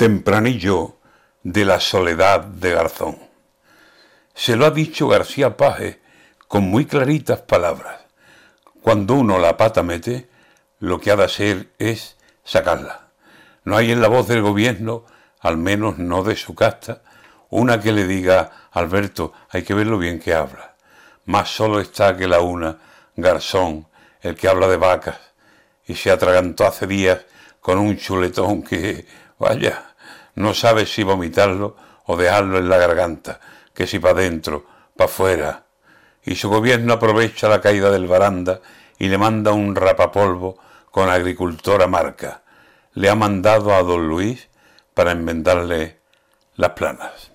Tempranillo de la soledad de Garzón. Se lo ha dicho García Paje con muy claritas palabras. Cuando uno la pata mete, lo que ha de hacer es sacarla. No hay en la voz del gobierno, al menos no de su casta, una que le diga, Alberto, hay que verlo bien que habla. Más solo está que la una, Garzón, el que habla de vacas, y se atragantó hace días con un chuletón que, vaya, no sabe si vomitarlo o dejarlo en la garganta, que si para adentro, para afuera. Y su gobierno aprovecha la caída del baranda y le manda un rapapolvo con agricultora marca. Le ha mandado a don Luis para enmendarle las planas.